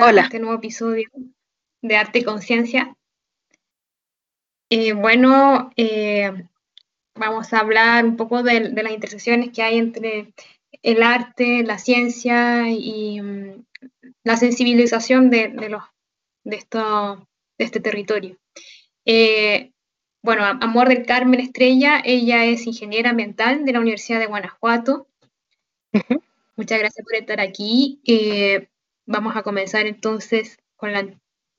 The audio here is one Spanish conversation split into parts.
Hola. este nuevo episodio de Arte y Conciencia. Eh, bueno, eh, vamos a hablar un poco de, de, las intersecciones que hay entre el arte, la ciencia y um, la sensibilización de, de, los, de, esto, de este territorio. Eh, bueno, Amor del Carmen Estrella, ella es ingeniera ambiental de la Universidad de Guanajuato. Uh -huh. Muchas gracias por estar aquí. Eh, vamos a comenzar entonces con, la,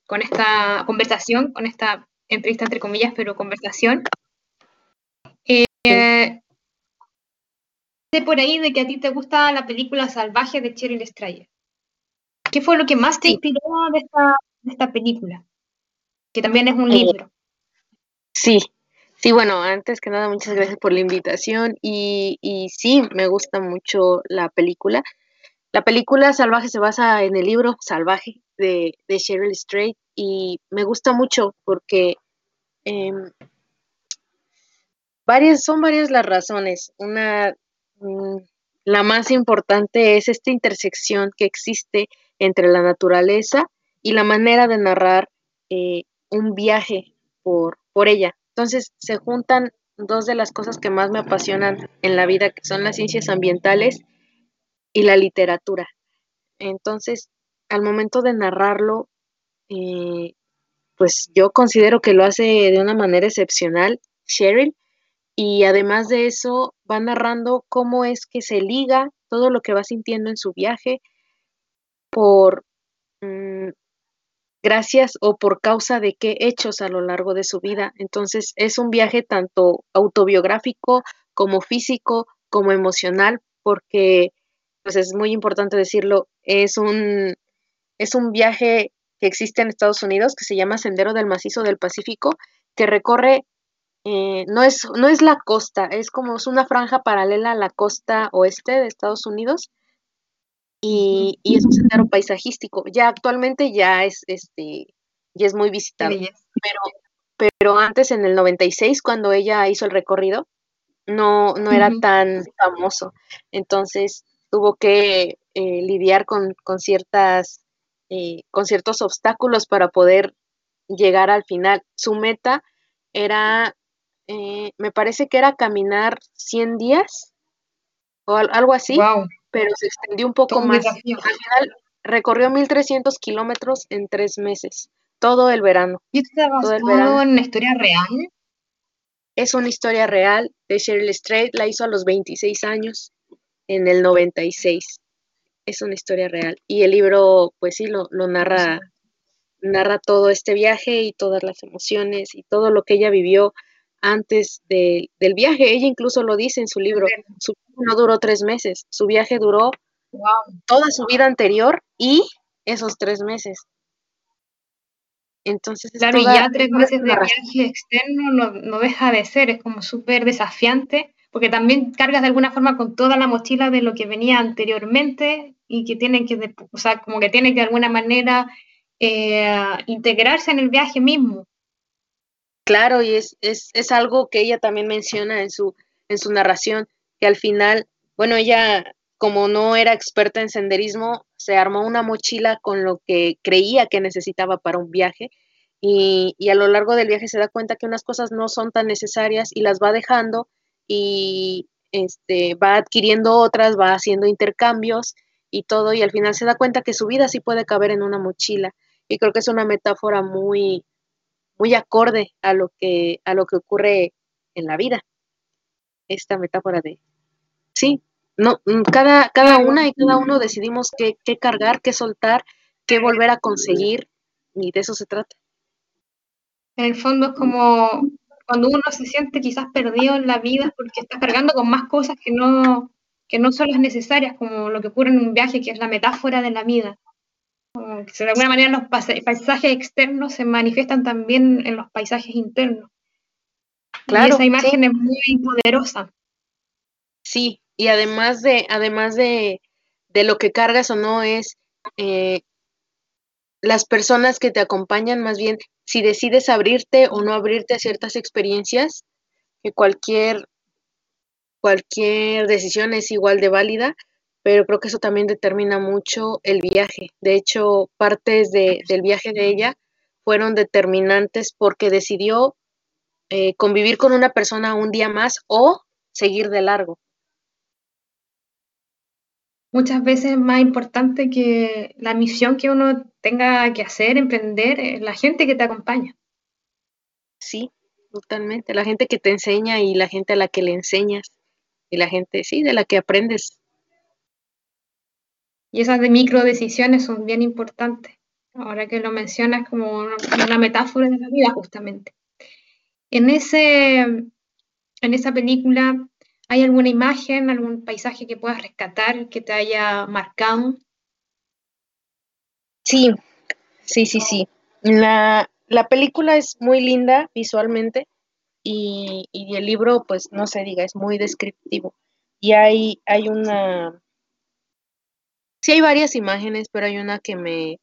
con esta conversación, con esta entrevista entre comillas, pero conversación. Eh, sé por ahí de que a ti te gusta la película Salvaje de Cheryl Strayer. ¿Qué fue lo que más te inspiró de esta, de esta película? Que también es un libro. Sí, sí, bueno, antes que nada, muchas gracias por la invitación y, y sí, me gusta mucho la película. La película Salvaje se basa en el libro Salvaje de, de Cheryl Strait y me gusta mucho porque eh, varias, son varias las razones. Una, mm, la más importante es esta intersección que existe entre la naturaleza y la manera de narrar eh, un viaje por, por ella. Entonces se juntan dos de las cosas que más me apasionan en la vida, que son las ciencias ambientales y la literatura. Entonces, al momento de narrarlo, eh, pues yo considero que lo hace de una manera excepcional Cheryl y además de eso va narrando cómo es que se liga todo lo que va sintiendo en su viaje por mmm, gracias o por causa de qué hechos a lo largo de su vida. Entonces es un viaje tanto autobiográfico como físico como emocional porque pues es muy importante decirlo, es un es un viaje que existe en Estados Unidos que se llama Sendero del Macizo del Pacífico, que recorre, eh, no, es, no es la costa, es como es una franja paralela a la costa oeste de Estados Unidos y, y es un sendero paisajístico. Ya actualmente ya es, este, ya es muy visitado, pero, pero antes en el 96, cuando ella hizo el recorrido, no, no era uh -huh. tan famoso. Entonces tuvo que eh, lidiar con, con ciertas eh, con ciertos obstáculos para poder llegar al final. Su meta era, eh, me parece que era caminar 100 días o algo así, wow. pero se extendió un poco Todo más. Al final recorrió 1.300 kilómetros en tres meses, todo el verano. ¿Y esto todo el verano. en una historia real? Es una historia real de Cheryl Strait, la hizo a los 26 años, en el 96 es una historia real. Y el libro, pues sí, lo, lo narra, narra todo este viaje y todas las emociones y todo lo que ella vivió antes de, del viaje. Ella incluso lo dice en su libro. Su viaje no duró tres meses, su viaje duró wow. toda su vida anterior y esos tres meses. Entonces, claro, y ya tres meses de viaje externo no, no deja de ser, es como súper desafiante porque también cargas de alguna forma con toda la mochila de lo que venía anteriormente y que tienen que, o sea, como que tiene que de alguna manera eh, integrarse en el viaje mismo. Claro, y es, es, es algo que ella también menciona en su, en su narración, que al final, bueno, ella como no era experta en senderismo, se armó una mochila con lo que creía que necesitaba para un viaje y, y a lo largo del viaje se da cuenta que unas cosas no son tan necesarias y las va dejando y este, va adquiriendo otras, va haciendo intercambios y todo, y al final se da cuenta que su vida sí puede caber en una mochila. Y creo que es una metáfora muy, muy acorde a lo que, a lo que ocurre en la vida. Esta metáfora de sí, no, cada, cada una y cada uno decidimos qué, qué cargar, qué soltar, qué volver a conseguir, y de eso se trata. En el fondo es como cuando uno se siente quizás perdido en la vida porque está cargando con más cosas que no, que no son las necesarias, como lo que ocurre en un viaje, que es la metáfora de la vida. Como que de alguna manera los paisajes externos se manifiestan también en los paisajes internos. Claro, y esa imagen sí. es muy poderosa. Sí, y además de, además de, de lo que cargas o no es eh, las personas que te acompañan, más bien si decides abrirte o no abrirte a ciertas experiencias, que cualquier, cualquier decisión es igual de válida, pero creo que eso también determina mucho el viaje. De hecho, partes de, del viaje de ella fueron determinantes porque decidió eh, convivir con una persona un día más o seguir de largo. Muchas veces es más importante que la misión que uno tenga que hacer, emprender, es la gente que te acompaña. Sí, totalmente. La gente que te enseña y la gente a la que le enseñas y la gente, sí, de la que aprendes. Y esas de micro decisiones son bien importantes. Ahora que lo mencionas como una, metáfora de la vida, justamente. En, ese, en esa película, ¿hay alguna imagen, algún paisaje que puedas rescatar que te haya marcado? Sí, sí, sí, sí. La, la película es muy linda visualmente y, y, el libro, pues no se diga, es muy descriptivo. Y hay, hay una... Sí hay varias imágenes, pero hay una que me,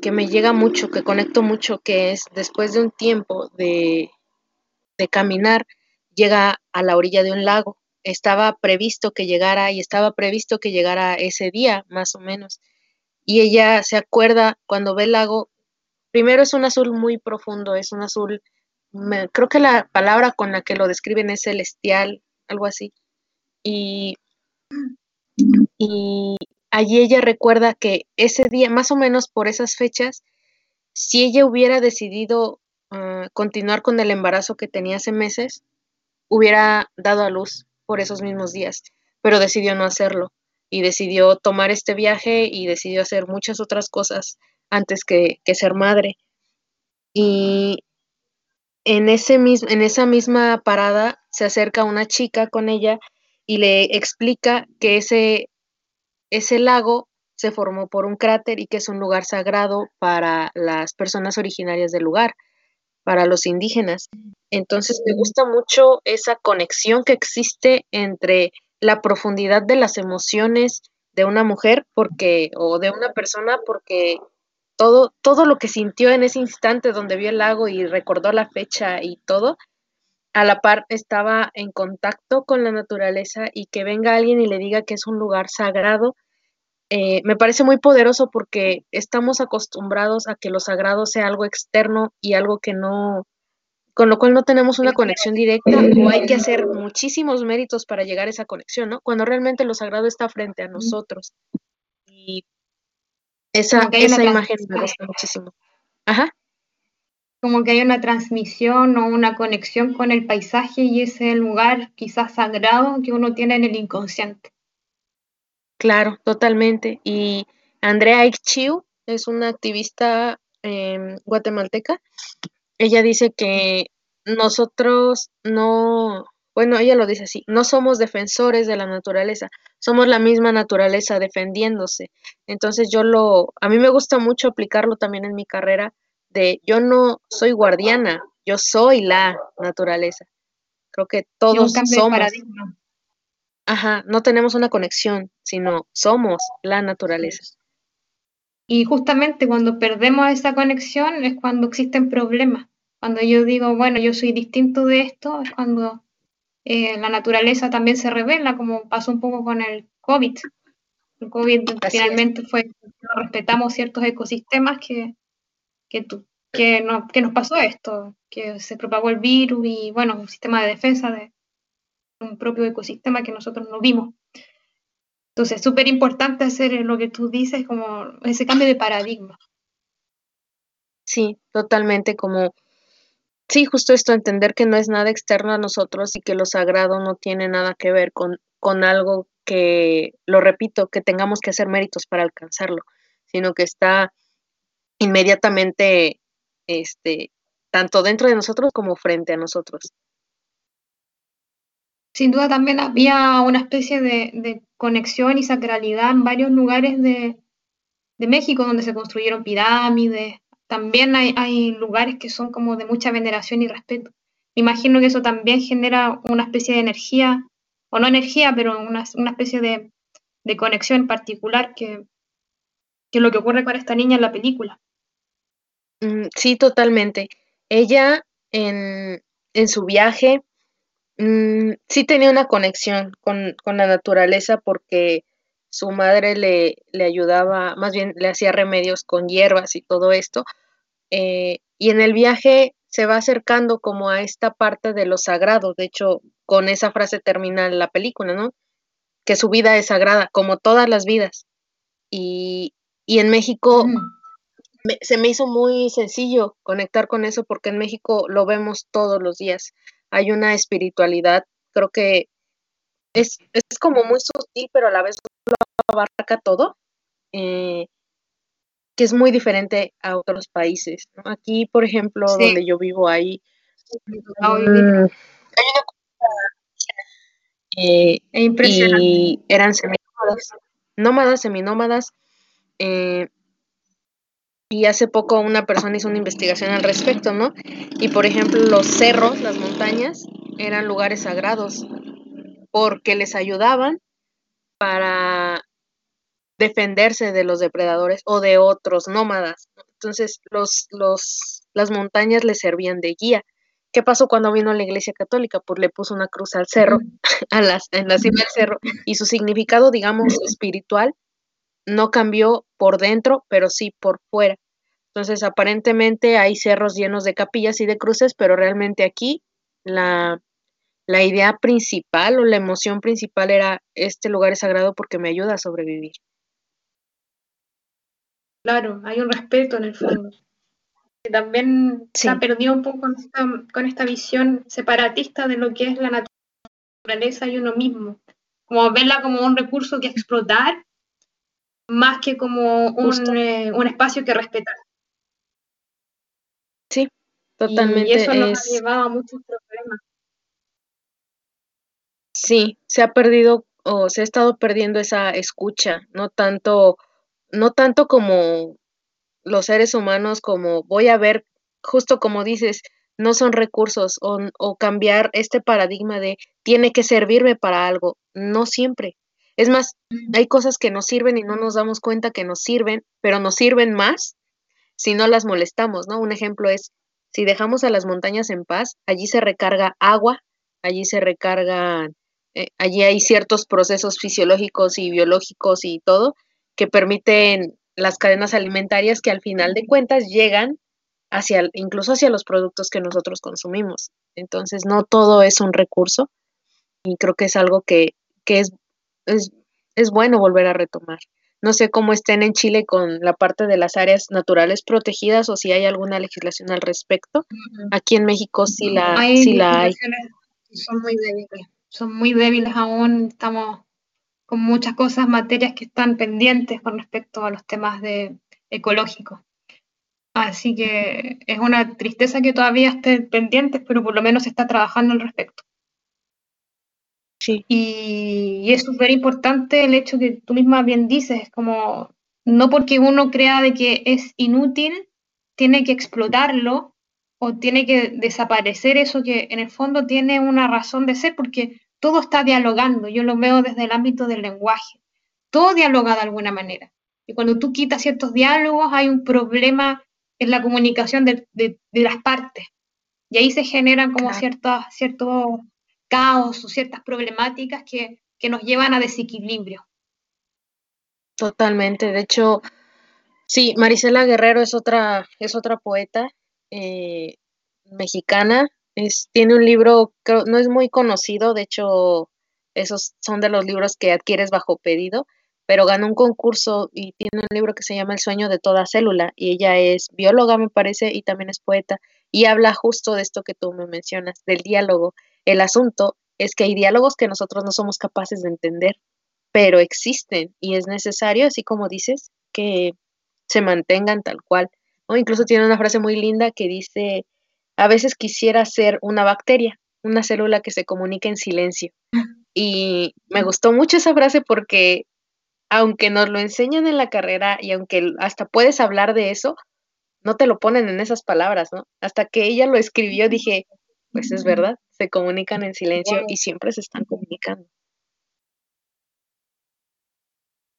que me llega mucho, que conecto mucho, que es después de un tiempo de, de caminar, llega a la orilla de un lago. Estaba previsto que llegara y estaba previsto que llegara ese día, más o menos. Y ella se acuerda cuando ve el lago, Primero es un azul muy profundo, es un azul, creo que la palabra con la que lo describen es celestial, algo así. Y, y allí ella recuerda que ese día, más o menos por esas fechas, si ella hubiera decidido uh, continuar con el embarazo que tenía hace meses, hubiera dado a luz por esos mismos días, pero decidió no hacerlo y decidió tomar este viaje y decidió hacer muchas otras cosas antes que, ser madre. Y en, ese en esa misma parada se acerca una chica con ella y le explica que ese, ese lago se formó por un cráter y que es un lugar sagrado para las personas originarias del lugar, para los indígenas. Entonces me gusta mucho esa conexión que existe entre la profundidad de las emociones de una mujer porque o de una persona porque todo, todo lo que sintió en ese instante donde vio el lago y recordó la fecha y todo, a la par estaba en contacto con la naturaleza y que venga alguien y le diga que es un lugar sagrado, eh, me parece muy poderoso porque estamos acostumbrados a que lo sagrado sea algo externo y algo que no, con lo cual no tenemos una conexión directa o hay que hacer muchísimos méritos para llegar a esa conexión, ¿no? Cuando realmente lo sagrado está frente a nosotros. Y esa, esa imagen me gusta muchísimo. Ajá. Como que hay una transmisión o una conexión con el paisaje y ese lugar quizás sagrado que uno tiene en el inconsciente. Claro, totalmente. Y Andrea Ikchiu es una activista em, guatemalteca. Ella dice que nosotros no, bueno, ella lo dice así, no somos defensores de la naturaleza, somos la misma naturaleza defendiéndose. Entonces yo lo, a mí me gusta mucho aplicarlo también en mi carrera de yo no soy guardiana, yo soy la naturaleza. Creo que todos somos. Paradigma. Ajá, no tenemos una conexión, sino somos la naturaleza. Y justamente cuando perdemos esa conexión es cuando existen problemas. Cuando yo digo, bueno, yo soy distinto de esto, es cuando eh, la naturaleza también se revela, como pasó un poco con el COVID. El COVID finalmente fue, respetamos ciertos ecosistemas que, que, que, no, que nos pasó esto, que se propagó el virus y, bueno, un sistema de defensa de un propio ecosistema que nosotros no vimos. Entonces, es súper importante hacer lo que tú dices, como ese cambio de paradigma. Sí, totalmente, como Sí, justo esto, entender que no es nada externo a nosotros y que lo sagrado no tiene nada que ver con, con algo que, lo repito, que tengamos que hacer méritos para alcanzarlo, sino que está inmediatamente, este, tanto dentro de nosotros como frente a nosotros. Sin duda también había una especie de, de conexión y sacralidad en varios lugares de, de México donde se construyeron pirámides, también hay, lugares que son como de mucha veneración y respeto. Imagino que eso también genera una especie de energía, o no energía, pero una, especie de, conexión particular que, que lo que ocurre con esta niña en la película. Mm, sí, totalmente. Ella en, en su viaje Mm, sí tenía una conexión con, la naturaleza porque su madre le, le, ayudaba, más bien le hacía remedios con hierbas y todo esto. Eh, y en el viaje se va acercando como a esta parte de lo sagrado. De hecho, con esa frase termina la película, ¿no? Que su vida es sagrada, como todas las vidas. Y, y en México se me hizo muy sencillo conectar con eso porque en México lo vemos todos los días. Hay una espiritualidad, creo que es, es como muy sutil, pero a la vez lo abarca todo. Eh, que es muy diferente a otros países. Aquí, por ejemplo, donde yo vivo, hay, hay una eh, y eran seminómadas, nómadas, seminómadas. Eh, y hace poco una persona hizo una investigación al respecto, ¿no? Y por ejemplo, los cerros, las montañas, eran lugares sagrados porque les ayudaban para defenderse de los depredadores o de otros nómadas. Entonces, los, los, las montañas le servían de guía. ¿Qué pasó cuando vino la Iglesia Católica? Pues le puso una cruz al cerro, a las, en la cima del cerro, y su significado, digamos, espiritual no cambió por dentro, pero sí por fuera. Entonces, aparentemente hay cerros llenos de capillas y de cruces, pero realmente aquí la, la idea principal o la emoción principal era este lugar es sagrado porque me ayuda a sobrevivir. Claro, hay un respeto en el fondo. Que también se ha perdido un poco con esta, con esta visión separatista de lo que es la naturaleza y uno mismo. Como verla como un recurso que explotar, más que como un, eh, un espacio que respetar. Sí, totalmente. Y eso nos ha llevado a muchos problemas. Sí, se ha perdido o se ha estado perdiendo esa escucha, no tanto no tanto como los seres humanos, como voy a ver, justo como dices, no son recursos o, o, cambiar este paradigma de tiene que servirme para algo, no siempre. Es más, hay cosas que nos sirven y no nos damos cuenta que nos sirven, pero nos sirven más si no las molestamos, ¿no? Un ejemplo es, si dejamos a las montañas en paz, allí se recarga agua, allí se recargan, eh, allí hay ciertos procesos fisiológicos y biológicos y todo, que permiten las cadenas alimentarias que al final de cuentas llegan hacia, incluso hacia los productos que nosotros consumimos. Entonces, no todo es un recurso y creo que es algo que, es, es, bueno volver a retomar. No sé cómo estén en Chile con la parte de las áreas naturales protegidas o si hay alguna legislación al respecto. Aquí en México sí la hay. Sí la hay. Son muy débiles, son muy débiles aún, estamos con muchas cosas, materias que están pendientes con respecto a los temas de ecológicos. Así que es una tristeza que todavía estén pendientes, pero por lo menos se está trabajando al respecto. Sí. Y, es súper importante el hecho que tú misma bien dices, como no porque uno crea de que es inútil, tiene que explotarlo o tiene que desaparecer eso que en el fondo tiene una razón de ser, porque todo está dialogando, yo lo veo desde el ámbito del lenguaje, todo dialoga de alguna manera. Y cuando tú quitas ciertos diálogos hay un problema en la comunicación de, las partes. Y ahí se generan como ciertos, ciertos caos o ciertas problemáticas que, nos llevan a desequilibrio. Totalmente. De hecho, sí, Marisela Guerrero es otra, es otra poeta eh, mexicana tiene un libro, creo, no es muy conocido, de hecho, esos son de los libros que adquieres bajo pedido, pero ganó un concurso y tiene un libro que se llama El sueño de toda célula, y ella es bióloga, me parece, y también es poeta, y habla justo de esto que tú me mencionas, del diálogo. El asunto es que hay diálogos que nosotros no somos capaces de entender, pero existen y es necesario, así como dices, que se mantengan tal cual. O incluso tiene una frase muy linda que dice, a veces quisiera ser una bacteria, una célula que se comunica en silencio. Y me gustó mucho esa frase porque aunque nos lo enseñan en la carrera y aunque hasta puedes hablar de eso, no te lo ponen en esas palabras, ¿no? Hasta que ella lo escribió dije, pues es verdad, se comunican en silencio y siempre se están comunicando.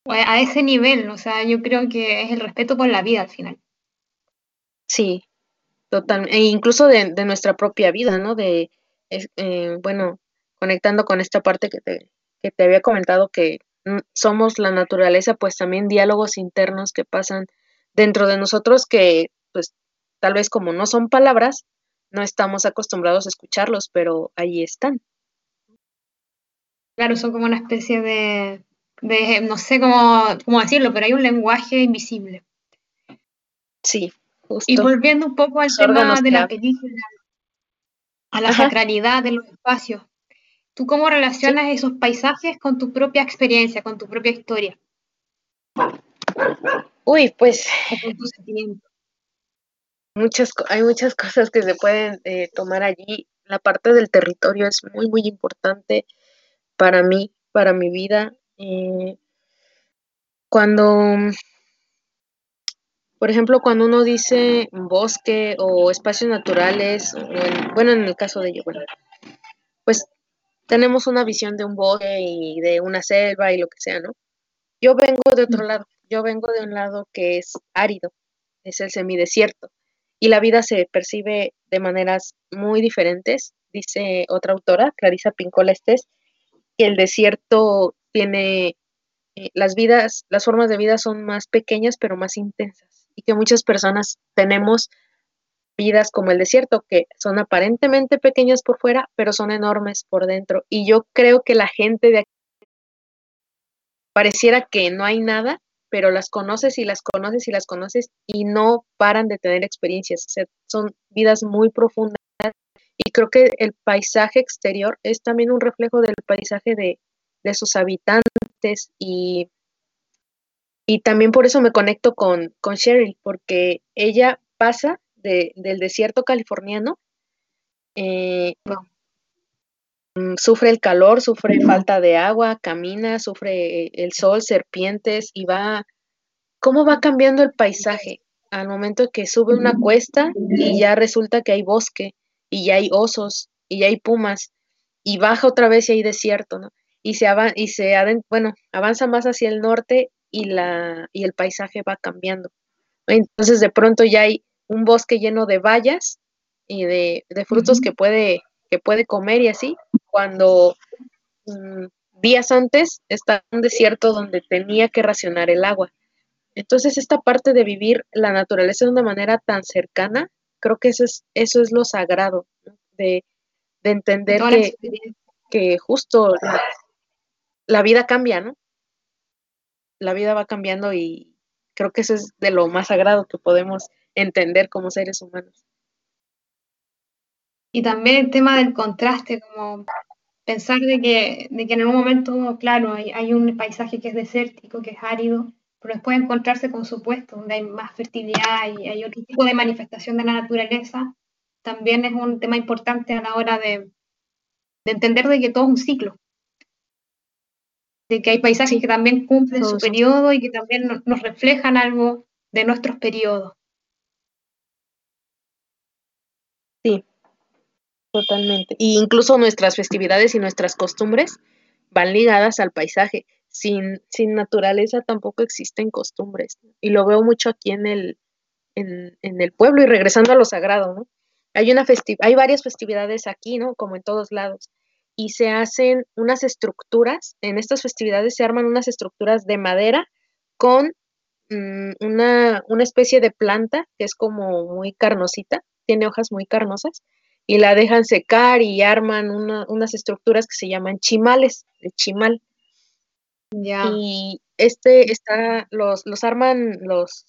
A ese nivel, o sea, yo creo que es el respeto por la vida al final. Sí, Total, e incluso de, nuestra propia vida, ¿no? De, eh, bueno, conectando con esta parte que te, que te había comentado que mm, somos la naturaleza, pues también diálogos internos que pasan dentro de nosotros que pues tal vez como no son palabras, no estamos acostumbrados a escucharlos, pero ahí están. Claro, son como una especie de, de no sé cómo, cómo decirlo, pero hay un lenguaje invisible. Sí, justo. Y volviendo un poco al tema de la película, a la sacralidad de los espacios, ¿tú cómo relacionas esos paisajes con tu propia experiencia, con tu propia historia? Uy, pues... Muchas, hay muchas cosas que se pueden eh, tomar allí. La parte del territorio es muy, muy importante para mí, para mi vida. Eh, cuando, por ejemplo, cuando uno dice bosque o espacios naturales, bueno, en el caso de ello, bueno, pues tenemos una visión de un bosque y de una selva y lo que sea, ¿no? Yo vengo de otro lado, yo vengo de un lado que es árido, es el semidesierto, y la vida se percibe de maneras muy diferentes, dice otra autora, Clarisa Pincola Estés, que el desierto tiene eh, las vidas, las formas de vida son más pequeñas pero más intensas y que muchas personas tenemos vidas como el desierto que son aparentemente pequeñas por fuera pero son enormes por dentro y yo creo que la gente de aquí pareciera que no hay nada pero las conoces y las conoces y las conoces y no paran de tener experiencias. son vidas muy profundas y creo que el paisaje exterior es también un reflejo del paisaje de, sus habitantes y, y también por eso me conecto con, con Cheryl, porque ella pasa del desierto californiano, eh, Mm, sufre el calor, sufre falta de agua, camina, sufre el sol, serpientes y va, ¿cómo va cambiando el paisaje? Al momento que sube una cuesta y ya resulta que hay bosque y ya hay osos y ya hay pumas y baja otra vez y hay desierto, ¿no? Y se, y se bueno, avanza más hacia el norte y, la, y el paisaje va cambiando. Entonces de pronto ya hay un bosque lleno de bayas y de, frutos que puede que puede comer y así, cuando mm, días antes estaba en un desierto donde tenía que racionar el agua. Entonces, esta parte de vivir la naturaleza de una manera tan cercana, creo que eso es, eso es lo sagrado, de, entender que, que, justo la, la, vida cambia, ¿no? La vida va cambiando y creo que eso es de lo más sagrado que podemos entender como seres humanos. Y también el tema del contraste, como pensar de que, de que en un momento, claro, hay, hay, un paisaje que es desértico, que es árido, pero después encontrarse con su puesto, donde hay más fertilidad y hay otro tipo de manifestación de la naturaleza, también es un tema importante a la hora de, de entender de que todo es un ciclo. De que hay paisajes que también cumplen su periodo y que también nos reflejan algo de nuestros periodos. Sí, Totalmente. Y incluso nuestras festividades y nuestras costumbres van ligadas al paisaje. Sin, sin naturaleza tampoco existen costumbres. Y lo veo mucho aquí en el, en, el pueblo y regresando a lo sagrado, ¿no? Hay, una hay varias festividades aquí, ¿no? Como en todos lados. Y se hacen unas estructuras, en estas festividades se arman unas estructuras de madera con mm, una, una especie de planta que es como muy carnosita, tiene hojas muy carnosas, y la dejan secar y arman unas estructuras que se llaman chimales, de chimal. Y este está, los, los arman los,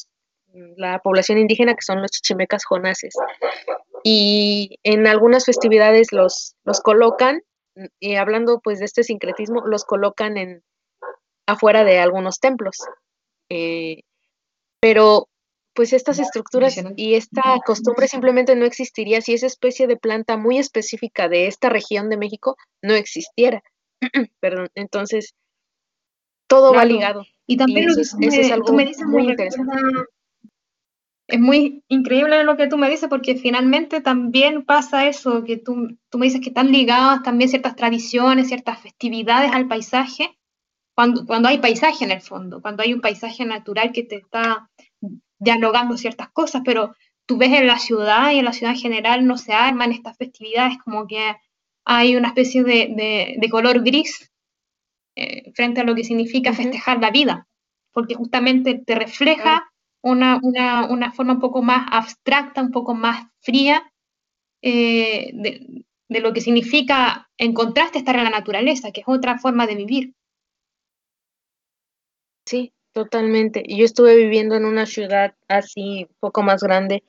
la población indígena que son los chichimecas jonases. Y en algunas festividades los, los colocan, y hablando pues de este sincretismo, los colocan en afuera de algunos templos. Eh, pero pues estas estructuras y esta costumbre simplemente no existiría si esa especie de planta muy específica de esta región de México no existiera. Perdón, entonces todo va ligado. Y también lo que tú me, dices muy interesante. Es muy increíble lo que tú me dices porque finalmente también pasa eso, que tú, tú me dices que están ligadas también ciertas tradiciones, ciertas festividades al paisaje, cuando, cuando hay paisaje en el fondo, cuando hay un paisaje natural que te está dialogando ciertas cosas, pero tú ves en la ciudad y en la ciudad en general no se arman estas festividades como que hay una especie de, de, color gris eh, frente a lo que significa festejar la vida, porque justamente te refleja una, una, una, forma un poco más abstracta, un poco más fría eh, de, de, lo que significa en contraste estar en la naturaleza, que es otra forma de vivir. Sí, totalmente. Yo estuve viviendo en una ciudad así, un poco más grande,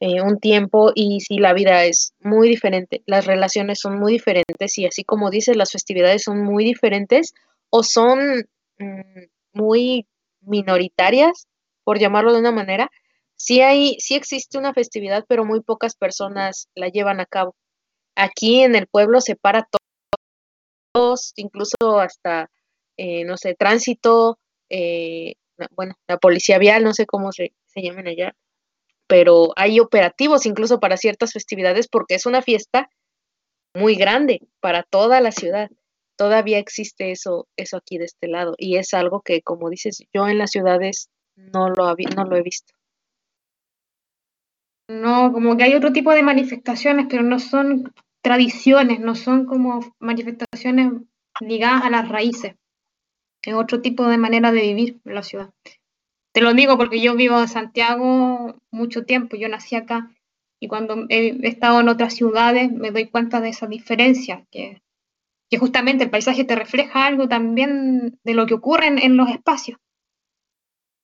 eh, un tiempo y sí, la vida es muy diferente, las relaciones son muy diferentes y así como dices, las festividades son muy diferentes o son mm, muy minoritarias, por llamarlo de una manera. Sí hay, sí existe una festividad, pero muy pocas personas la llevan a cabo. Aquí en el pueblo se para todos, incluso hasta, eh, no sé, tránsito, eh, bueno, la policía vial, no sé cómo se, se allá, pero hay operativos incluso para ciertas festividades porque es una fiesta muy grande para toda la ciudad. Todavía existe eso, eso aquí de este lado y es algo que, como dices, yo en las ciudades no lo, no lo he visto. No, como que hay otro tipo de manifestaciones, pero no son tradiciones, no son como manifestaciones ligadas a las raíces. Es otro tipo de manera de vivir en la ciudad. Te lo digo porque yo vivo en Santiago mucho tiempo, yo nací acá y cuando he estado en otras ciudades me doy cuenta de esa diferencia, que, que justamente el paisaje te refleja algo también de lo que ocurre en, los espacios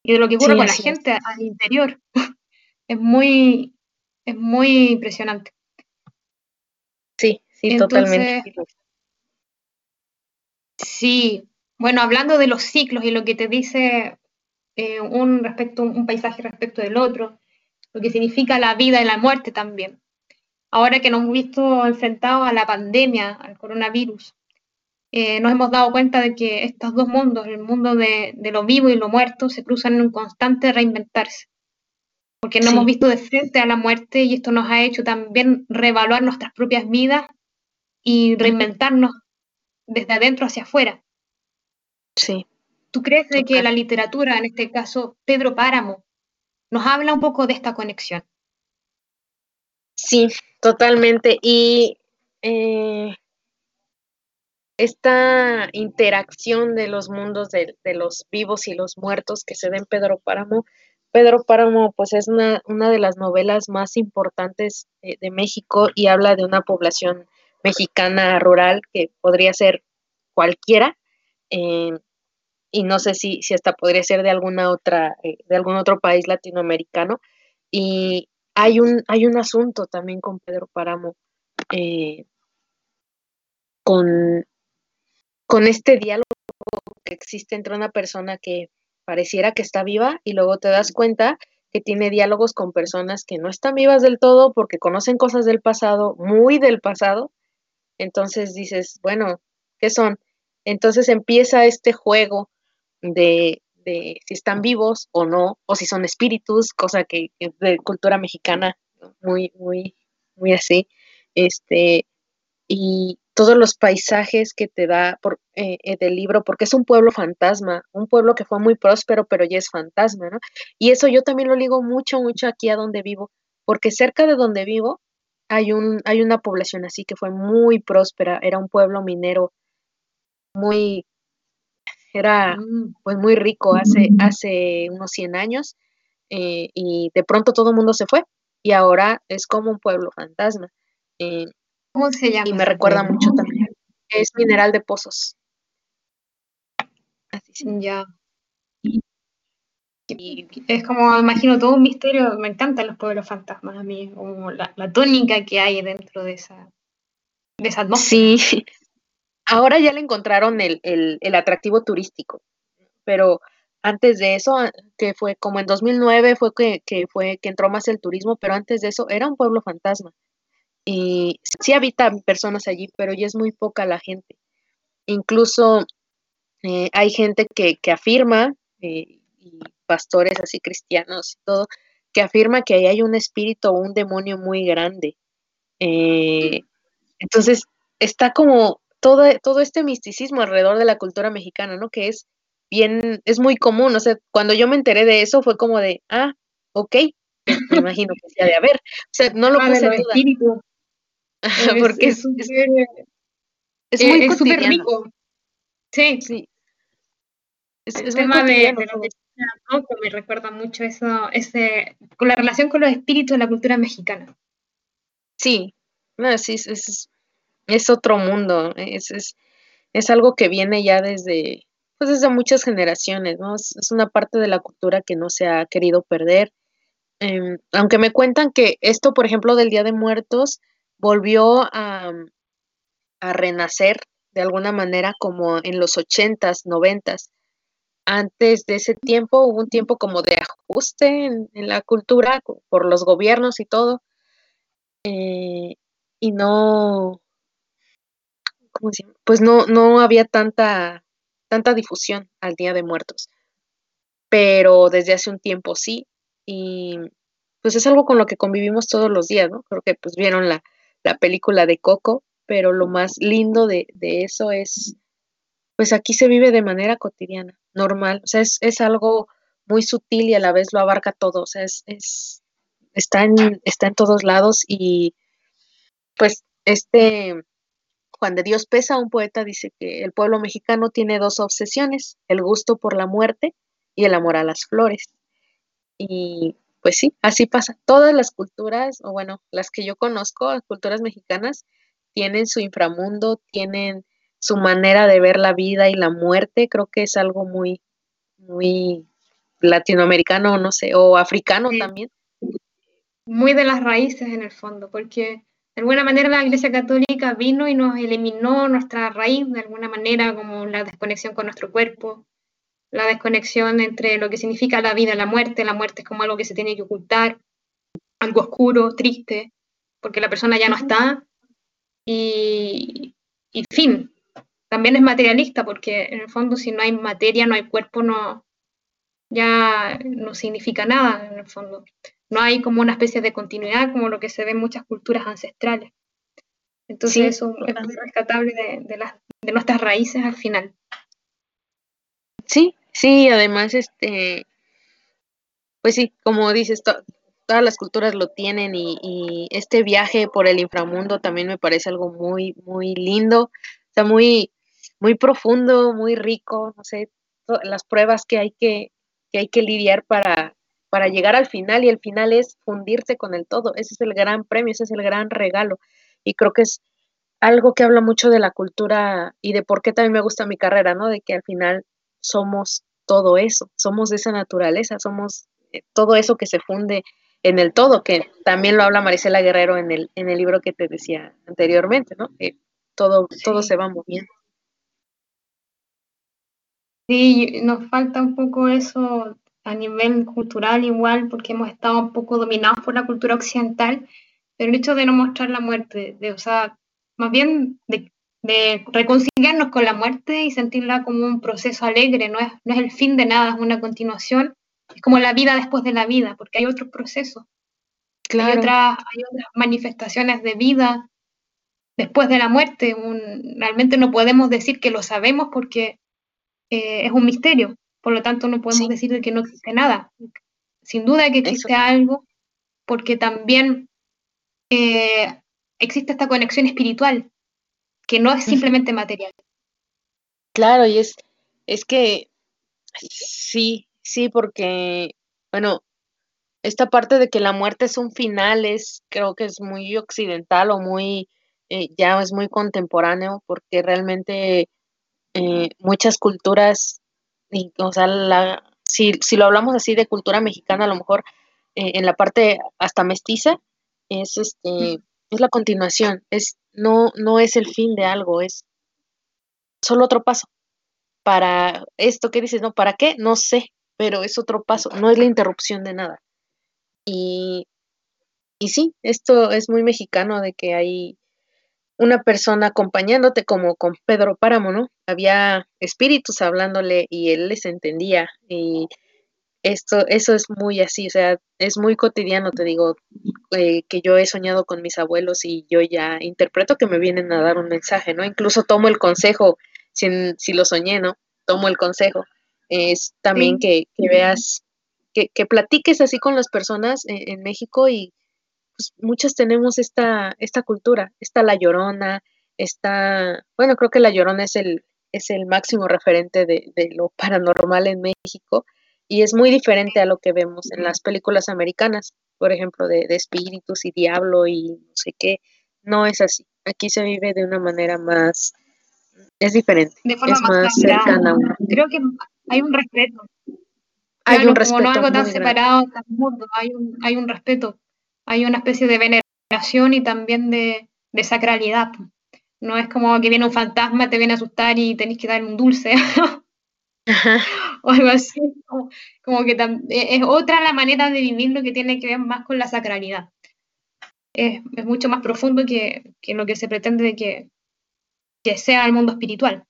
y de lo que ocurre con la gente al interior. es muy, es muy impresionante. Sí, sí, totalmente. Sí, bueno, hablando de los ciclos y lo que te dice eh, un, respecto, un paisaje respecto del otro, lo que significa la vida y la muerte también. Ahora que nos hemos visto enfrentados a la pandemia, al coronavirus, eh, nos hemos dado cuenta de que estos dos mundos, el mundo de, lo vivo y lo muerto, se cruzan en un constante reinventarse. Porque no hemos visto de frente a la muerte y esto nos ha hecho también reevaluar nuestras propias vidas y reinventarnos desde adentro hacia afuera. Sí. ¿Tú crees de que la literatura, en este caso Pedro Páramo, nos habla un poco de esta conexión? Sí, totalmente. Y eh, esta interacción de los mundos de, los vivos y los muertos que se da en Pedro Páramo, Pedro Páramo pues es una, una de las novelas más importantes de, México y habla de una población mexicana rural que podría ser cualquiera. Eh, y no sé si, si hasta podría ser de alguna otra, eh, de algún otro país latinoamericano. Y hay un, hay un asunto también con Pedro Páramo, eh, con, con este diálogo que existe entre una persona que pareciera que está viva y luego te das cuenta que tiene diálogos con personas que no están vivas del todo porque conocen cosas del pasado, muy del pasado. Entonces dices, bueno, ¿qué son? Entonces empieza este juego de, si están vivos o no, o si son espíritus, cosa que es de cultura mexicana muy, muy, muy así, este, y todos los paisajes que te da por, eh, eh, del libro, porque es un pueblo fantasma, un pueblo que fue muy próspero, pero ya es fantasma, ¿no? Y eso yo también lo ligo mucho, mucho aquí a donde vivo, porque cerca de donde vivo hay, un, hay una población así que fue muy próspera, era un pueblo minero muy era mm. pues muy rico hace, hace unos 100 años eh, y de pronto todo el mundo se fue y ahora es como un pueblo fantasma. Eh, ¿Cómo se llama? Y me recuerda mucho también. Es Mineral de Pozos. Así sí. Ya. Y es como, imagino, todo un misterio. Me encantan los pueblos fantasmas a mí, como la, la tónica que hay dentro de esa, de esa atmósfera. Sí, Ahora ya le encontraron el, el, atractivo turístico, pero antes de eso, que fue como en 2009 fue que, fue que entró más el turismo, pero antes de eso era un pueblo fantasma. Y sí habitan personas allí, pero ya es muy poca la gente. Incluso eh, hay gente que, que afirma, eh, y pastores así cristianos y todo, que afirma que ahí hay un espíritu o un demonio muy grande. Eh, entonces, está como todo, todo este misticismo alrededor de la cultura mexicana, ¿no? Que es bien, es muy común, o sea, cuando yo me enteré de eso fue como de, ah, ok, me imagino que se ha de haber, o sea, no lo puse en duda. porque es, es, muy súper rico. Sí. sí. Es, el tema de, de la me recuerda mucho eso, ese, con la relación con los espíritus de la cultura mexicana. Sí, no, sí, es, es, otro mundo, es, es, es algo que viene ya desde, pues desde muchas generaciones, ¿no? Es, una parte de la cultura que no se ha querido perder. Em, aunque me cuentan que esto, por ejemplo, del Día de Muertos, volvió a, a renacer de alguna manera como en los ochentas, noventas. Antes de ese tiempo hubo un tiempo como de ajuste en, la cultura por los gobiernos y todo. Eh, y no, pues no, no había tanta, tanta difusión al Día de Muertos. Pero desde hace un tiempo sí. Y pues es algo con lo que convivimos todos los días, ¿no? Creo que pues vieron la, la película de Coco pero lo más lindo de, eso es, pues aquí se vive de manera cotidiana, normal, o sea, es, algo muy sutil y a la vez lo abarca todo, o sea, es, es está, en, está en todos lados y pues este Juan de Dios Pesa, un poeta, dice que el pueblo mexicano tiene dos obsesiones, el gusto por la muerte y el amor a las flores. Y pues sí, así pasa. Todas las culturas, o bueno, las que yo conozco, las culturas mexicanas, tienen su inframundo, tienen su manera de ver la vida y la muerte, creo que es algo muy, muy latinoamericano, no sé, o africano también. Muy de las raíces en el fondo, porque de alguna manera la Iglesia Católica vino y nos eliminó nuestra raíz, de alguna manera, como la desconexión con nuestro cuerpo, la desconexión entre lo que significa la vida y la muerte. La muerte es como algo que se tiene que ocultar, algo oscuro, triste, porque la persona ya no está y, fin, también es materialista porque en el fondo si no hay materia, no hay cuerpo, no ya no significa nada en el fondo. No hay como una especie de continuidad como lo que se ve en muchas culturas ancestrales. Entonces eso es muy rescatable de, las, de nuestras raíces al final. Sí, sí, además, este, pues sí, como dices, todas las culturas lo tienen y, este viaje por el inframundo también me parece algo muy, muy lindo, sea, muy, muy profundo, muy rico, no sé, las pruebas que hay que, que hay que lidiar para, para llegar al final y el final es fundirse con el todo, ese es el gran premio, ese es el gran regalo. Y creo que es algo que habla mucho de la cultura y de por qué también me gusta mi carrera, ¿no? De que al final somos todo eso, somos de esa naturaleza, somos eh, todo eso que se funde en el todo, que también lo habla Marisela Guerrero en el, en el libro que te decía anteriormente, ¿no? Que todo, todo se va moviendo. Sí, nos falta un poco eso a nivel cultural igual, porque hemos estado un poco dominados por la cultura occidental, pero el hecho de no mostrar la muerte, de, o sea, más bien de, de reconciliarnos con la muerte y sentirla como un proceso alegre, no es, no es el fin de nada, es una continuación es como la vida después de la vida, porque hay otros procesos. Hay, otras, hay otras manifestaciones de vida después de la muerte. realmente no podemos decir que lo sabemos porque eh, es un misterio. Por lo tanto, no podemos decir que no existe nada. Sin duda que existe algo, porque también eh, existe esta conexión espiritual, que no es simplemente material. Claro, y es, es que sí, Sí, porque, bueno, esta parte de que la muerte es un final es, creo que es muy occidental o muy, eh, ya es muy contemporáneo, porque realmente eh, muchas culturas, y, o sea, la, si, si lo hablamos así de cultura mexicana, a lo mejor eh, en la parte hasta mestiza, es este, es la continuación, es, no, no es el fin de algo, es solo otro paso. Para esto que dices, no, ¿para qué? No sé, pero es otro paso, no es la interrupción de nada. Y, y sí, esto es muy mexicano de que hay una persona acompañándote como con Pedro Páramo, ¿no? Había espíritus hablándole y él les entendía y esto, eso es muy así, o sea, es muy cotidiano, te digo, eh, que yo he soñado con mis abuelos y yo ya interpreto que me vienen a dar un mensaje, ¿no? Incluso tomo el consejo, si, si lo soñé, ¿no? Tomo el consejo es también que, veas, que, platiques así con las personas en, México y pues muchas tenemos esta, esta cultura, está La Llorona, está, bueno, creo que La Llorona es el, es el máximo referente de, de lo paranormal en México y es muy diferente a lo que vemos en las películas americanas, por ejemplo, de, de espíritus y diablo y no sé qué, no es así. Aquí se vive de una manera más, es diferente, de forma es más, más cercana. Creo que hay un respeto. Hay Claro, un como respeto no algo tan grande. separado, tan mundo, hay un, hay un respeto, hay una especie de veneración y también de, de sacralidad. No es como que viene un fantasma, te viene a asustar y tenés que darle un dulce Ajá, o algo así. Como, como que e- es otra la manera de vivirlo que tiene que ver más con la sacralidad. Es, es mucho más profundo que, que lo que se pretende de que, que sea el mundo espiritual.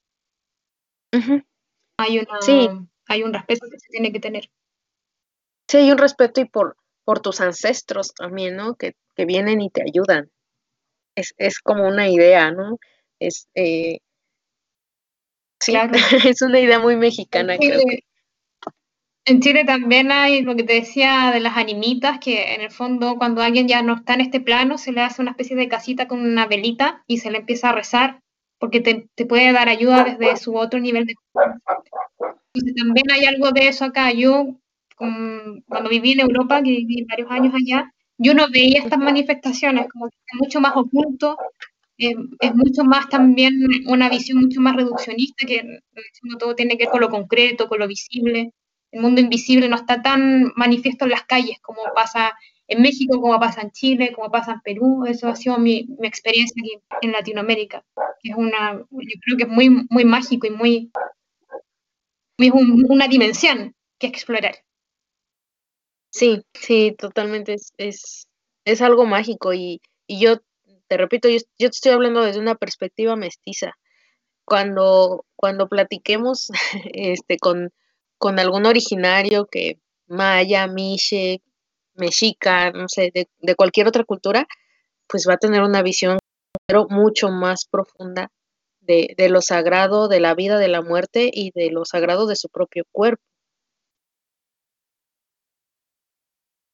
Hay una, Sí, hay un respeto que se tiene que tener. sí hay un respeto y por, por tus ancestros también, ¿no? Que, que vienen y te ayudan. Es, es como una idea, ¿no? Es, eh, sí, Claro. es una idea muy En mexicana, creo que. Chile, en Chile también hay lo que te decía de las animitas, que en el fondo cuando alguien ya no está en este plano, se le hace una especie de casita con una velita y se le empieza a rezar, porque te, te puede dar ayuda desde su otro nivel de Entonces también hay algo de eso acá. Yo, con- cuando viví en Europa, que viví varios años allá, yo no veía estas manifestaciones, como que es mucho más oculto, eh, es mucho más también una visión mucho más reduccionista, que todo tiene que ver con lo concreto, con lo visible. El mundo invisible no está tan manifiesto en las calles como pasa en México, como pasa en Chile, como pasa en Perú. Eso ha sido mi, mi experiencia aquí en Latinoamérica, que es una, yo creo que es muy, muy mágico y muy, es un- una dimensión que explorar. Sí, sí, totalmente. Es, es, es algo mágico y, y yo te repito, yo, te estoy hablando desde una perspectiva mestiza. Cuando, cuando platiquemos este, con, con algún originario que maya, miche, mexica, no sé, de, de cualquier otra cultura, pues va a tener una visión pero mucho más profunda de, de lo sagrado, de la vida, de la muerte y de lo sagrado de su propio cuerpo.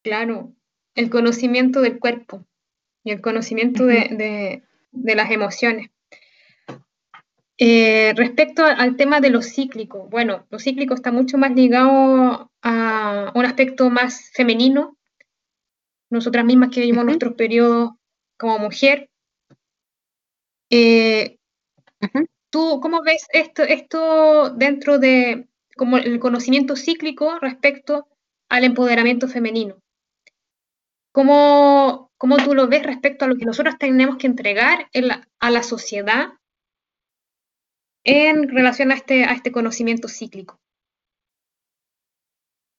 Claro, el conocimiento del cuerpo y el conocimiento de, de- de las emociones. Eh, respecto a- al tema de lo cíclico, bueno, lo cíclico está mucho más ligado a un aspecto más femenino. Nosotras mismas que vivimos Ujú. nuestros periodos como mujer. Eh. ¿Tú cómo ves esto, esto dentro de como el conocimiento cíclico respecto al empoderamiento femenino? ¿Cómo, cómo tú lo ves respecto a lo que nosotros tenemos que entregar a la sociedad en relación a este, a este conocimiento cíclico?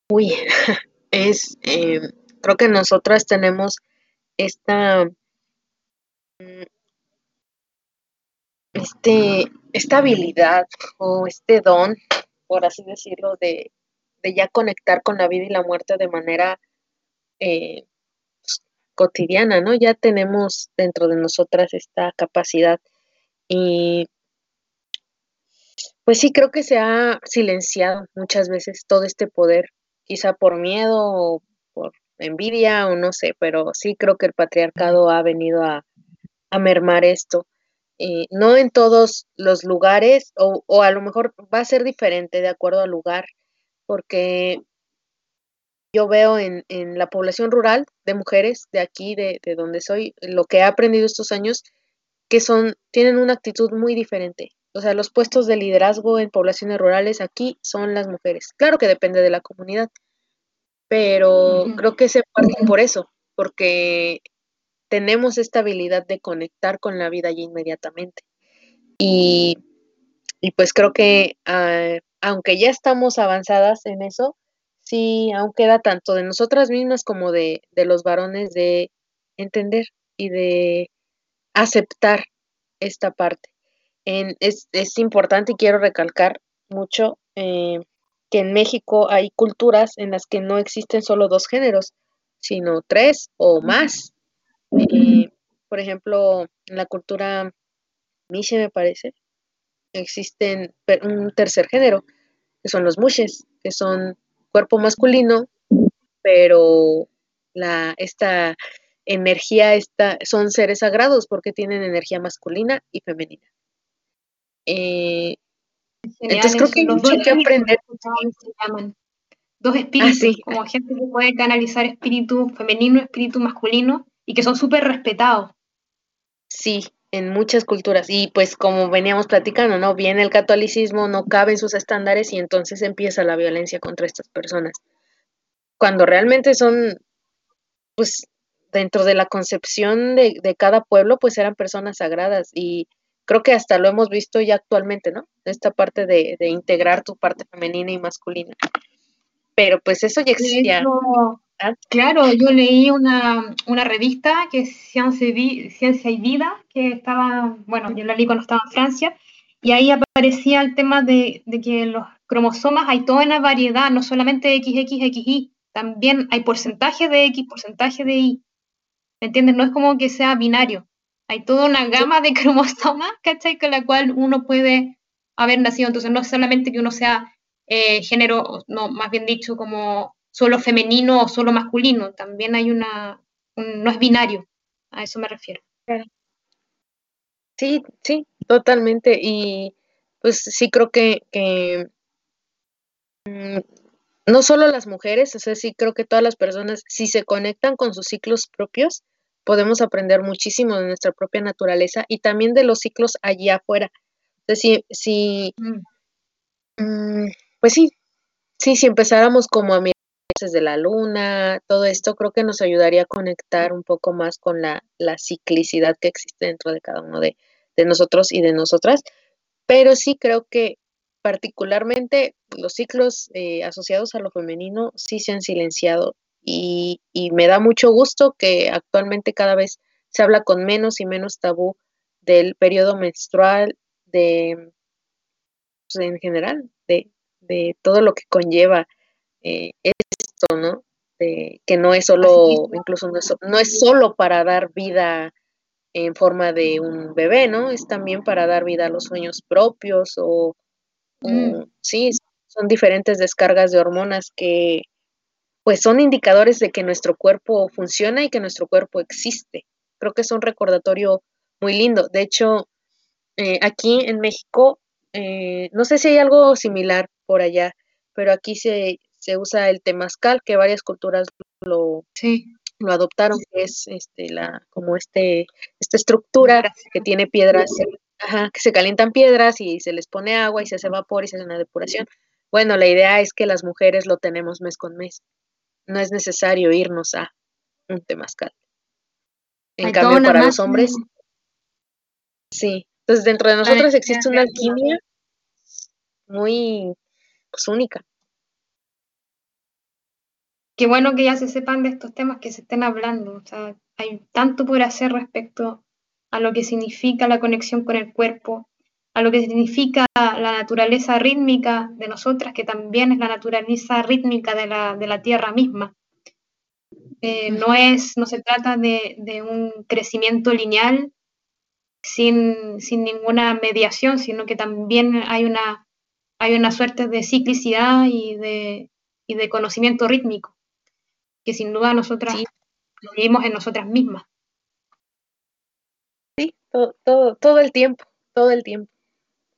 Uy, es, eh, creo que nosotras tenemos esta, mm, este, esta habilidad o este don, por así decirlo, de, de ya conectar con la vida y la muerte de manera eh, cotidiana, ¿no? Ya tenemos dentro de nosotras esta capacidad y pues sí, creo que se ha silenciado muchas veces todo este poder, quizá por miedo o por envidia o no sé, pero sí creo que el patriarcado ha venido a, a mermar esto. Eh, no en todos los lugares, o, o a lo mejor va a ser diferente de acuerdo al lugar, porque yo veo en, en la población rural de mujeres de aquí, de, de donde soy, lo que he aprendido estos años, que son, tienen una actitud muy diferente. O sea, los puestos de liderazgo en poblaciones rurales aquí son las mujeres. Claro que depende de la comunidad, pero creo que se parte por eso, porque tenemos esta habilidad de conectar con la vida ya inmediatamente. Y, y pues creo que ah, aunque ya estamos avanzadas en eso, sí, aún queda tanto de nosotras mismas como de, de los varones de entender y de aceptar esta parte. En, es, es importante y quiero recalcar mucho eh, que en México hay culturas en las que no existen solo dos géneros, sino tres o más. Eh, por ejemplo, en la cultura Miche, me parece, existen un tercer género, que son los mushes, que son cuerpo masculino, pero la, esta energía esta, son seres sagrados porque tienen energía masculina y femenina. Eh, entonces creo que hay mucho que aprender. Dos ah, espíritus, como gente que puede canalizar espíritu femenino, espíritu masculino, y que son súper respetados. Sí, en muchas culturas. Y pues como veníamos platicando, ¿no? Viene el catolicismo, no cabe en sus estándares y entonces empieza la violencia contra estas personas. Cuando realmente son, pues, dentro de la concepción de, de cada pueblo, pues eran personas sagradas y creo que hasta lo hemos visto ya actualmente, ¿no? Esta parte de, de integrar tu parte femenina y masculina. Pero pues eso ya existía. Claro, yo leí una, revista que es Ciencia y Vida, que estaba, bueno, yo la leí cuando estaba en Francia, y ahí aparecía el tema de, que los cromosomas hay toda una variedad, no solamente XXXY, también hay porcentaje de X, porcentaje de Y. ¿Me entiendes? No es como que sea binario. Hay toda una gama de cromosomas, ¿cachai? Con la cual uno puede haber nacido. Entonces no es solamente que uno sea eh, género, no, más bien dicho, como solo femenino o solo masculino, también hay una, no es binario, a eso me refiero. Sí, sí, totalmente. Y pues sí creo que, mm, no solo las mujeres, o sea, sí creo que todas las personas, si se conectan con sus ciclos propios, podemos aprender muchísimo de nuestra propia naturaleza y también de los ciclos allí afuera. Entonces, si, mm. Mm, pues sí, sí, si empezáramos como a de la luna, todo esto creo que nos ayudaría a conectar un poco más con la, ciclicidad que existe dentro de cada uno de, nosotros y de nosotras, pero sí creo que particularmente los ciclos eh, asociados a lo femenino sí se han silenciado y, me da mucho gusto que actualmente cada vez se habla con menos y menos tabú del periodo menstrual, de pues, en general, de, de todo lo que conlleva eh, esto, ¿no? que no es solo, incluso no es, solo para dar vida en forma de un bebé, ¿no? Es también para dar vida a los sueños propios o, mm. sí, son diferentes descargas de hormonas que pues son indicadores de que nuestro cuerpo funciona y que nuestro cuerpo existe. Creo que es un recordatorio muy lindo. De hecho, eh, aquí en México, eh, no sé si hay algo similar por allá, pero aquí se, se usa el temazcal, que varias culturas lo, lo adoptaron, que es este, la, como este, esta estructura que tiene piedras, que se calientan piedras y se les pone agua y se hace vapor y se hace una depuración. Bueno, la idea es que las mujeres lo tenemos mes con mes. No es necesario irnos a un temazcal. En cambio, para los hombres, sí. Entonces, dentro de nosotros existe una alquimia muy pues, única qué bueno que ya se sepan de estos temas que se estén hablando. O sea, hay tanto por hacer respecto a lo que significa la conexión con el cuerpo, a lo que significa la naturaleza rítmica de nosotras, que también es la naturaleza rítmica de la, de la Tierra misma. Eh, no, es, no se trata de, de un crecimiento lineal sin, sin, ninguna mediación, sino que también hay una, hay una suerte de ciclicidad y de, y de conocimiento rítmico que sin duda nosotras lo vivimos en nosotras mismas. Sí, todo, todo, el tiempo, todo el tiempo.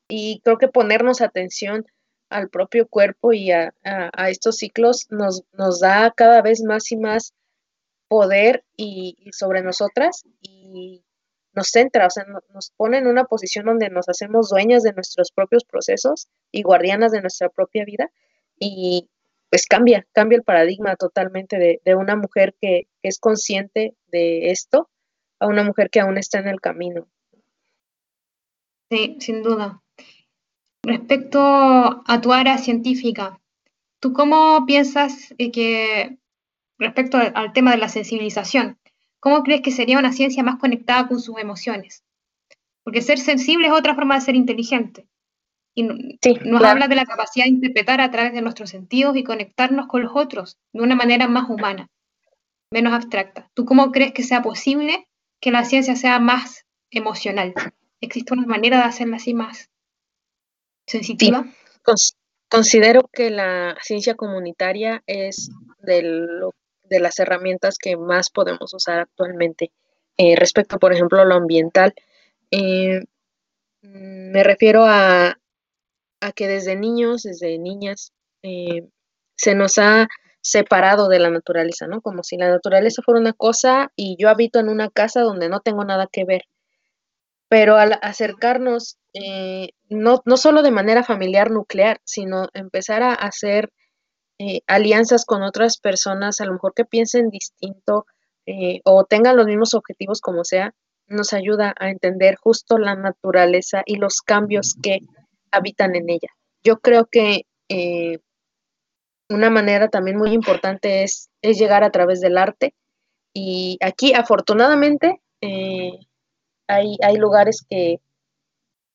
Y creo que ponernos atención al propio cuerpo y a, estos ciclos nos, nos, da cada vez más y más poder y, sobre nosotras y nos centra, o sea, nos pone en una posición donde nos hacemos dueñas de nuestros propios procesos y guardianas de nuestra propia vida y, pues cambia, cambia el paradigma totalmente de, una mujer que, es consciente de esto a una mujer que aún está en el camino. Sí, sin duda. Respecto a tu área científica, ¿tú cómo piensas eh, que, respecto al tema de la sensibilización, cómo crees que sería una ciencia más conectada con sus emociones? Porque ser sensible es otra forma de ser inteligente. Y nos habla de la capacidad de interpretar a través de nuestros sentidos y conectarnos con los otros de una manera más humana, menos abstracta. ¿Tú cómo crees que sea posible que la ciencia sea más emocional? ¿Existe una manera de hacerla así más sensitiva? considero que la ciencia comunitaria es de, de las herramientas que más podemos usar actualmente eh, respecto, por ejemplo, a lo ambiental. Eh, mm, me refiero a, a, que desde niños, desde niñas, eh, se nos ha separado de la naturaleza, ¿no? Como si la naturaleza fuera una cosa y yo habito en una casa donde no tengo nada que ver. Pero al acercarnos, no, no solo de manera familiar nuclear, sino empezar a hacer eh, alianzas con otras personas, a lo mejor que piensen distinto eh, o tengan los mismos objetivos como sea, nos ayuda a entender justo la naturaleza y los cambios que habitan en ella. Yo creo que eh, una manera también muy importante es, es, llegar a través del arte y aquí afortunadamente hay, hay lugares que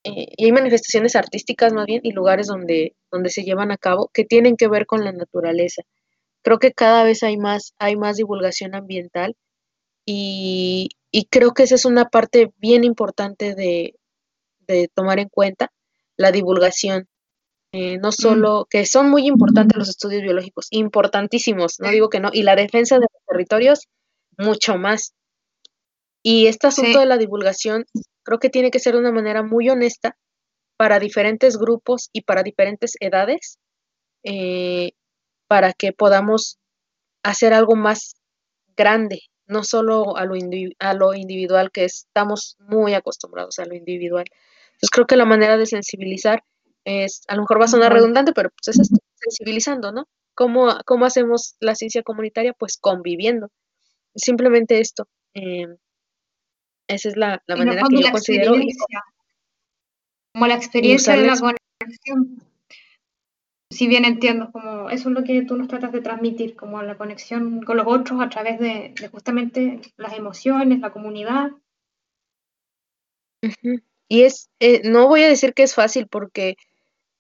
eh, y hay manifestaciones artísticas más bien y lugares donde, donde se llevan a cabo que tienen que ver con la naturaleza. Creo que cada vez hay más, hay más divulgación ambiental y, creo que esa es una parte bien importante de, tomar en cuenta, la divulgación. Eh, no mm. solo, que son muy importantes los estudios biológicos, importantísimos, no digo que no, y la defensa de los territorios, mucho más. Y este asunto de la divulgación creo que tiene que ser de una manera muy honesta para diferentes grupos y para diferentes edades, eh, para que podamos hacer algo más grande, no solo a lo, a lo individual, que estamos muy acostumbrados a lo individual. Entonces creo que la manera de sensibilizar es, a lo mejor va a sonar redundante, pero pues es sensibilizando, ¿no? ¿Cómo, ¿Cómo, hacemos la ciencia comunitaria? Pues conviviendo. Simplemente esto. Eh, esa es la, manera que yo considero. Como la experiencia de la conexión. Si bien entiendo, como eso es lo que tú nos tratas de transmitir, como la conexión con los otros a través de, justamente las emociones, la comunidad. Y es, eh, no voy a decir que es fácil porque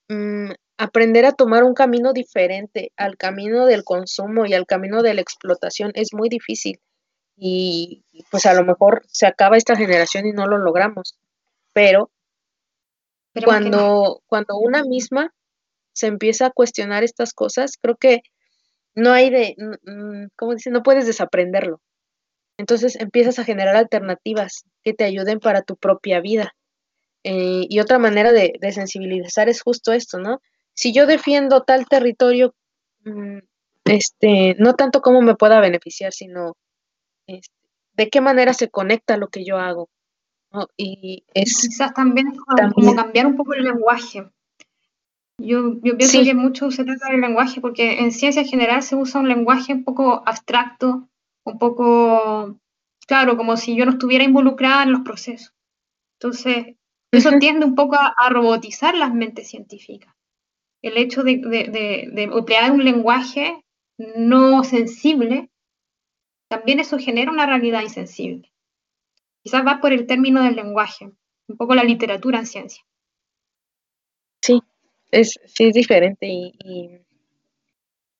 mm, aprender a tomar un camino diferente al camino del consumo y al camino de la explotación es muy difícil y pues a lo mejor se acaba esta generación y no lo logramos. Pero, cuando, cuando una misma se empieza a cuestionar estas cosas, creo que no hay de, ¿cómo dice? No puedes desaprenderlo. Entonces empiezas a generar alternativas que te ayuden para tu propia vida. Eh, y otra manera de, sensibilizar es justo esto, ¿no? Si yo defiendo tal territorio, mm, este, no tanto cómo me pueda beneficiar, sino este, de qué manera se conecta lo que yo hago. Y es quizás también, como cambiar un poco el lenguaje. Yo, yo pienso que mucho se trata del lenguaje, porque en ciencia en general se usa un lenguaje un poco abstracto, un poco, claro, como si yo no estuviera involucrada en los procesos. Entonces, eso tiende un poco a, robotizar las mentes científicas. El hecho de, de, de emplear un lenguaje no sensible también eso genera una realidad insensible. Quizás va por el término del lenguaje, un poco la literatura en ciencia. Sí, es, sí es diferente y,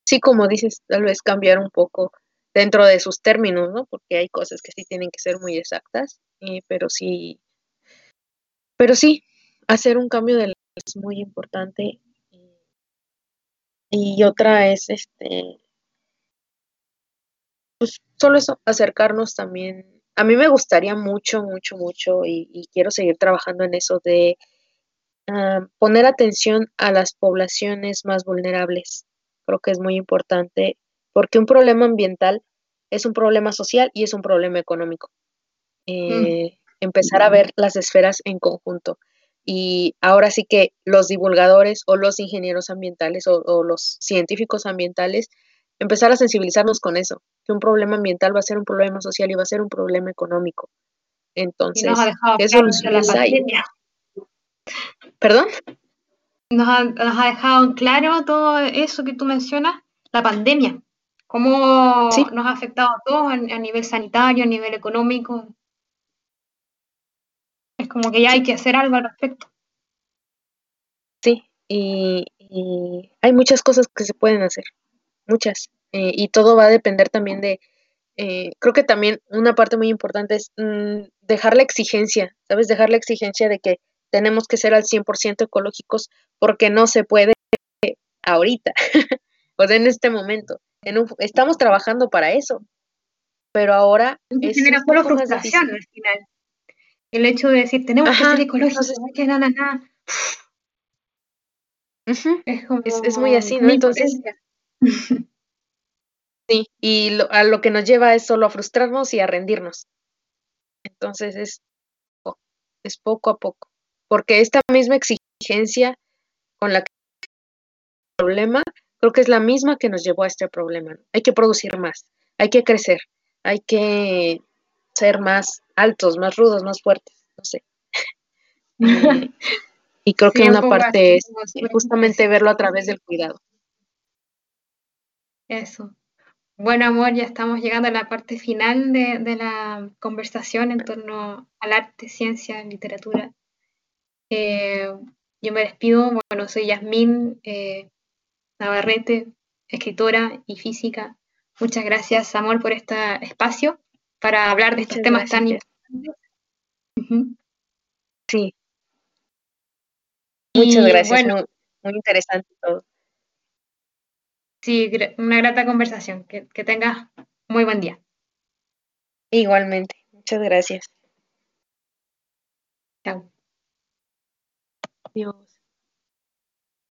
sí, como dices, tal vez cambiar un poco dentro de sus términos, ¿no? Porque hay cosas que sí tienen que ser muy exactas, eh, pero sí, pero sí, hacer un cambio de es muy importante. Y otra es este pues solo eso, acercarnos también. A mí me gustaría mucho, mucho, mucho y, quiero seguir trabajando en eso de ah, poner atención a las poblaciones más vulnerables. Creo que es muy importante porque un problema ambiental es un problema social y es un problema económico. Eh, empezar a ver las esferas en conjunto. Y ahora sí que los divulgadores o los ingenieros ambientales o los científicos ambientales empezar a sensibilizarnos con eso, que un problema ambiental va a ser un problema social y va a ser un problema económico. Entonces, ¿qué soluciones hay? ¿Perdón? Nos ha, nos ha, dejado claro todo eso que tú mencionas, la pandemia, cómo nos ha afectado a todos a, nivel sanitario, a nivel económico. Es como que ya hay que hacer algo al respecto. Sí, y hay muchas cosas que se pueden hacer muchas. Eh, y todo va a depender también de, eh, creo que también una parte muy importante es mm, dejar la exigencia, ¿sabes? Dejar la exigencia de que tenemos que ser al 100% ecológicos porque no se puede ahorita. o sea, en este momento. estamos trabajando para eso, pero ahora es genera solo frustración al final. El hecho de decir, tenemos que ser ecológicos, no que nada, nada. es, muy así, ¿no? Entonces, sí, y a lo que nos lleva es solo a frustrarnos y a rendirnos. Entonces es, es poco a poco, porque esta misma exigencia con la que el problema, creo que es la misma que nos llevó a este problema. Hay que producir más, hay que crecer, hay que ser más altos, más rudos, más fuertes, no sé. y creo que una parte es justamente verlo a través del cuidado. Eso. Bueno, amor, ya estamos llegando a la parte final de, la conversación en torno al arte, ciencia, literatura. Eh, yo me despido. Bueno, soy Yasmín eh, Navarrete, escritora y física. Muchas gracias, amor, por este espacio para hablar de estos temas tan importantes. Sí. Muchas gracias. muy, interesante todo. Sí, una grata conversación. Que, que tengas muy buen día. Igualmente. Muchas gracias. Chao. Adiós.